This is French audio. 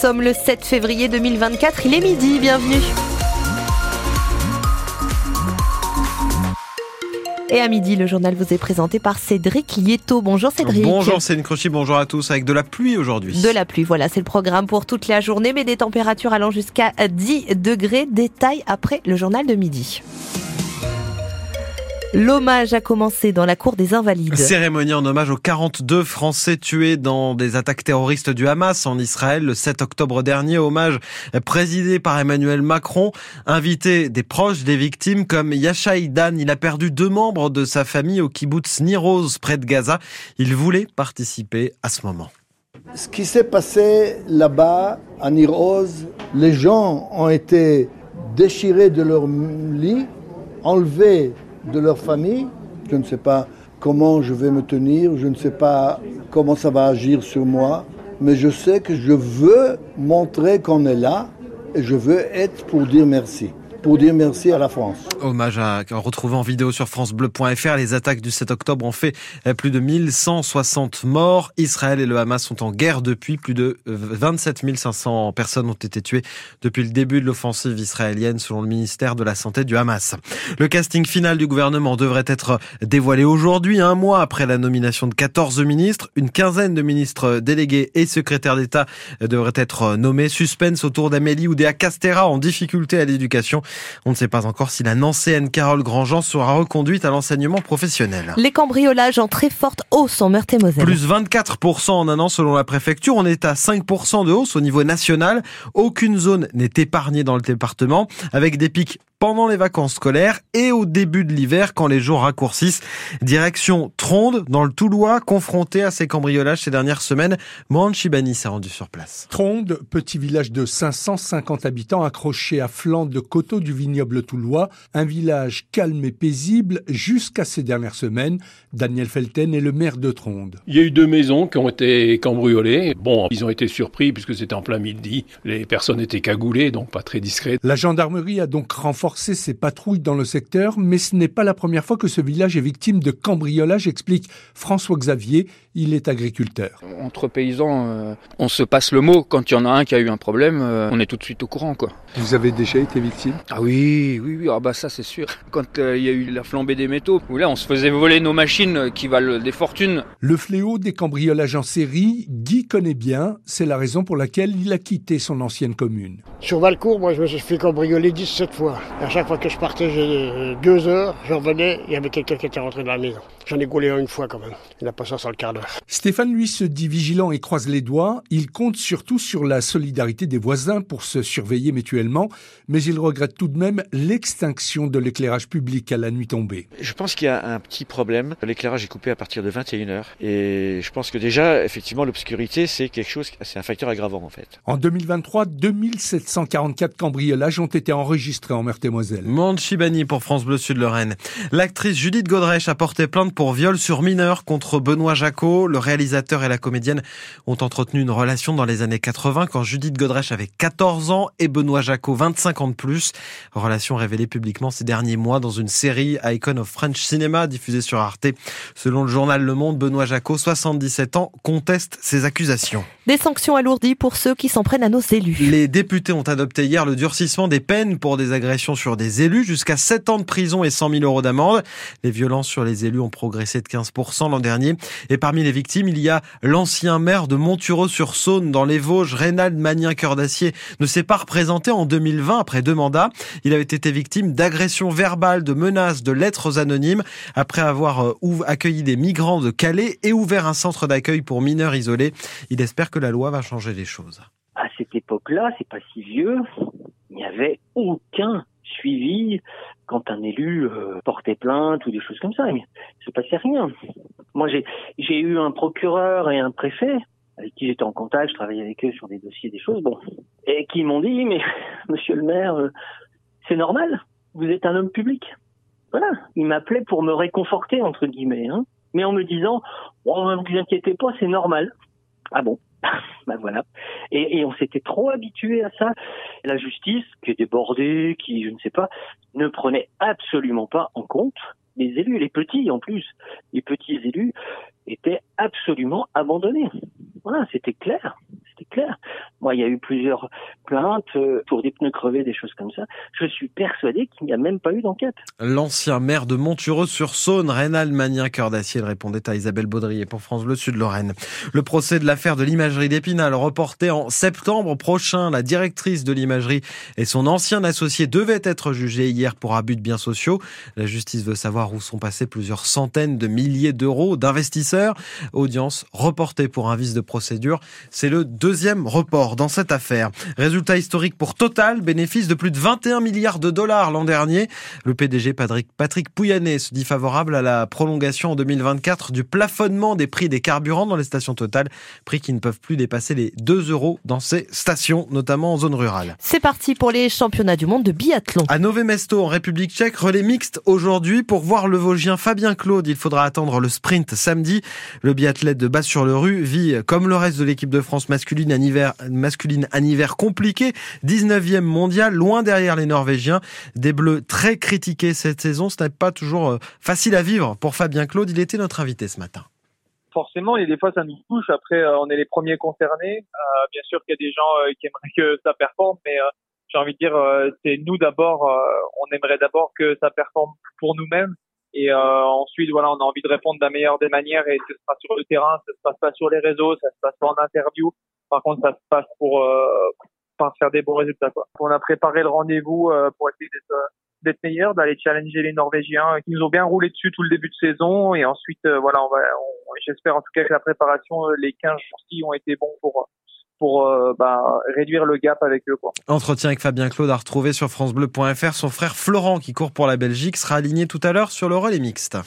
Nous sommes le 7 février 2024, il est midi, bienvenue. Et à midi, le journal vous est présenté par Cédric Lieto. Bonjour Cédric. Bonjour Céline Crochy, bonjour à tous, avec de la pluie aujourd'hui. De la pluie, voilà, c'est le programme pour toute la journée, mais des températures allant jusqu'à 10 degrés. Détail après le journal de midi. L'hommage a commencé dans la cour des Invalides. Cérémonie en hommage aux 42 Français tués dans des attaques terroristes du Hamas en Israël le 7 octobre dernier. Hommage présidé par Emmanuel Macron, invité des proches des victimes comme Yasha Idan. Il a perdu deux membres de sa famille au kibbutz Niroz près de Gaza. Il voulait participer à ce moment. Ce qui s'est passé là-bas, à Niroz, les gens ont été déchirés de leur lit, enlevés de leur famille. Je ne sais pas comment je vais me tenir, je ne sais pas comment ça va agir sur moi, mais je sais que je veux montrer qu'on est là et je veux être pour dire merci pour dire merci à la France. Hommage à retrouver en vidéo sur francebleu.fr. Les attaques du 7 octobre ont fait plus de 1160 morts. Israël et le Hamas sont en guerre depuis. Plus de 27 500 personnes ont été tuées depuis le début de l'offensive israélienne selon le ministère de la Santé du Hamas. Le casting final du gouvernement devrait être dévoilé aujourd'hui, un mois après la nomination de 14 ministres. Une quinzaine de ministres délégués et secrétaires d'État devraient être nommés. Suspense autour d'Amélie Oudéa Castera en difficulté à l'éducation. On ne sait pas encore si la Nancéenne Carole Grandjean sera reconduite à l'enseignement professionnel. Les cambriolages en très forte hausse en Meurthe-et-Moselle. Plus 24% en un an selon la préfecture. On est à 5% de hausse au niveau national. Aucune zone n'est épargnée dans le département avec des pics pendant les vacances scolaires et au début de l'hiver quand les jours raccourcissent. Direction Tronde dans le Toulois, confronté à ces cambriolages ces dernières semaines. Mohan Chibani s'est rendu sur place. Tronde, petit village de 550 habitants accroché à flanc de coteaux du vignoble toulois, un village calme et paisible jusqu'à ces dernières semaines. Daniel Felten est le maire de Tronde. Il y a eu deux maisons qui ont été cambriolées. Bon, ils ont été surpris puisque c'était en plein midi. Les personnes étaient cagoulées, donc pas très discrètes. La gendarmerie a donc renforcé renforcer ses patrouilles dans le secteur, mais ce n'est pas la première fois que ce village est victime de cambriolage, explique François Xavier. Il est agriculteur. Entre paysans, euh, on se passe le mot. Quand il y en a un qui a eu un problème, euh, on est tout de suite au courant. Quoi. Vous avez déjà été victime? Ah oui, oui, oui. Ah bah ça c'est sûr. Quand euh, il y a eu la flambée des métaux, où là on se faisait voler nos machines qui valent des fortunes. Le fléau des cambriolages en série, Guy connaît bien. C'est la raison pour laquelle il a quitté son ancienne commune. Sur Valcourt, moi je me suis fait cambrioler 17 fois. À chaque fois que je partais, j'ai deux heures, je revenais, il y avait quelqu'un qui était rentré dans la maison. J'en ai gaulé une fois quand même. Il n'a pas ça sur le quart d'heure. Stéphane, lui, se dit vigilant et croise les doigts. Il compte surtout sur la solidarité des voisins pour se surveiller mutuellement, mais il regrette tout de même l'extinction de l'éclairage public à la nuit tombée. Je pense qu'il y a un petit problème. L'éclairage est coupé à partir de 21h. Et je pense que déjà, effectivement, l'obscurité, c'est quelque chose, c'est un facteur aggravant en fait. En 2023, 2744 cambriolages ont été enregistrés en Meurthe-et-Moselle. Monde Chibani pour France Bleu Sud-Lorraine. L'actrice Judith Godrèche a porté plainte pour viol sur mineur contre Benoît Jacot. Le réalisateur et la comédienne ont entretenu une relation dans les années 80 quand Judith Godrèche avait 14 ans et Benoît Jacot 25 ans de plus. Relation révélée publiquement ces derniers mois dans une série Icon of French Cinema diffusée sur Arte. Selon le journal Le Monde, Benoît Jacot, 77 ans, conteste ces accusations. Des sanctions alourdies pour ceux qui s'en prennent à nos élus. Les députés ont adopté hier le durcissement des peines pour des agressions sur des élus, jusqu'à 7 ans de prison et 100 000 euros d'amende. Les violences sur les élus ont progressé de 15% l'an dernier. Et parmi les victimes, il y a l'ancien maire de Montureau-sur-Saône dans les Vosges, Reynald Magnien Cœur d'Acier, ne s'est pas représenté en 2020 après deux mandats. Il avait été victime d'agressions verbales, de menaces, de lettres anonymes après avoir euh, accueilli des migrants de Calais et ouvert un centre d'accueil pour mineurs isolés. Il espère que la loi va changer les choses. À cette époque-là, c'est pas si vieux, il n'y avait aucun suivi quand un élu euh, portait plainte ou des choses comme ça. Il se passait rien. Moi, j'ai eu un procureur et un préfet avec qui j'étais en contact, je travaillais avec eux sur des dossiers, des choses, bon, et qui m'ont dit, mais monsieur le maire, euh, c'est normal, vous êtes un homme public. Voilà, il m'appelait pour me réconforter, entre guillemets, hein, mais en me disant, oh, vous inquiétez pas, c'est normal. Ah bon ben voilà. Et, on s'était trop habitué à ça. La justice, qui est débordée, qui, je ne sais pas, ne prenait absolument pas en compte les élus, les petits en plus, les petits élus. était absolument abandonné. Voilà, c'était clair c'était clair. Moi, il y a eu plusieurs plaintes euh, pour des pneus crevés, des choses comme ça. Je suis persuadé qu'il n'y a même pas eu d'enquête. L'ancien maire de Montureux-sur-Saône, Rénal Magnin, cœur d'acier, répondait à Isabelle Baudrier pour France Bleu Sud-Lorraine. Le procès de l'affaire de l'imagerie d'Épinal, reporté en septembre prochain, la directrice de l'imagerie et son ancien associé devaient être jugés hier pour abus de biens sociaux. La justice veut savoir où sont passés plusieurs centaines de milliers d'euros d'investisseurs. Audience reportée pour un vice de procédure. C'est le deuxième report dans cette affaire. Résultat historique pour Total, bénéfice de plus de 21 milliards de dollars l'an dernier. Le PDG Patrick, Pouyanné se dit favorable à la prolongation en 2024 du plafonnement des prix des carburants dans les stations Total, prix qui ne peuvent plus dépasser les 2 euros dans ces stations, notamment en zone rurale. C'est parti pour les championnats du monde de biathlon. À Nové Mesto, en République tchèque, relais mixte aujourd'hui. Pour voir le Vosgien Fabien Claude, il faudra attendre le sprint samedi. Le biathlète de Bas-sur-le-Rue vit, comme le reste de l'équipe de France masculine, masculine un hiver, compliqué. 19e mondial, loin derrière les Norvégiens. Des Bleus très critiqués cette saison. Ce n'est pas toujours euh, facile à vivre pour Fabien Claude. Il était notre invité ce matin forcément, a des fois ça nous touche. Après, euh, on est les premiers concernés. Euh, bien sûr qu'il y a des gens qui aimeraient que ça performe, mais j'ai envie de dire, c'est nous d'abord. on aimerait d'abord que ça performe pour nous-mêmes. Et ensuite, voilà, on a envie de répondre de la meilleure des manières. Et ce sera sur le terrain, ça se passe pas sur les réseaux, ça se passe pas en interview. Par contre, ça se passe pour, euh, faire des bons résultats. Quoi. On a préparé le rendez-vous euh, pour essayer d'être euh, d'être meilleur, d'aller challenger les Norvégiens qui nous ont bien roulé dessus tout le début de saison. Et ensuite, euh, voilà, on va, j'espère en tout cas que la préparation, les 15 jours-ci ont été bons pour pour bah, réduire le gap avec eux. Quoi. Entretien avec Fabien Claude à retrouver sur francebleu.fr. Son frère Florent, qui court pour la Belgique, sera aligné tout à l'heure sur le relais mixte.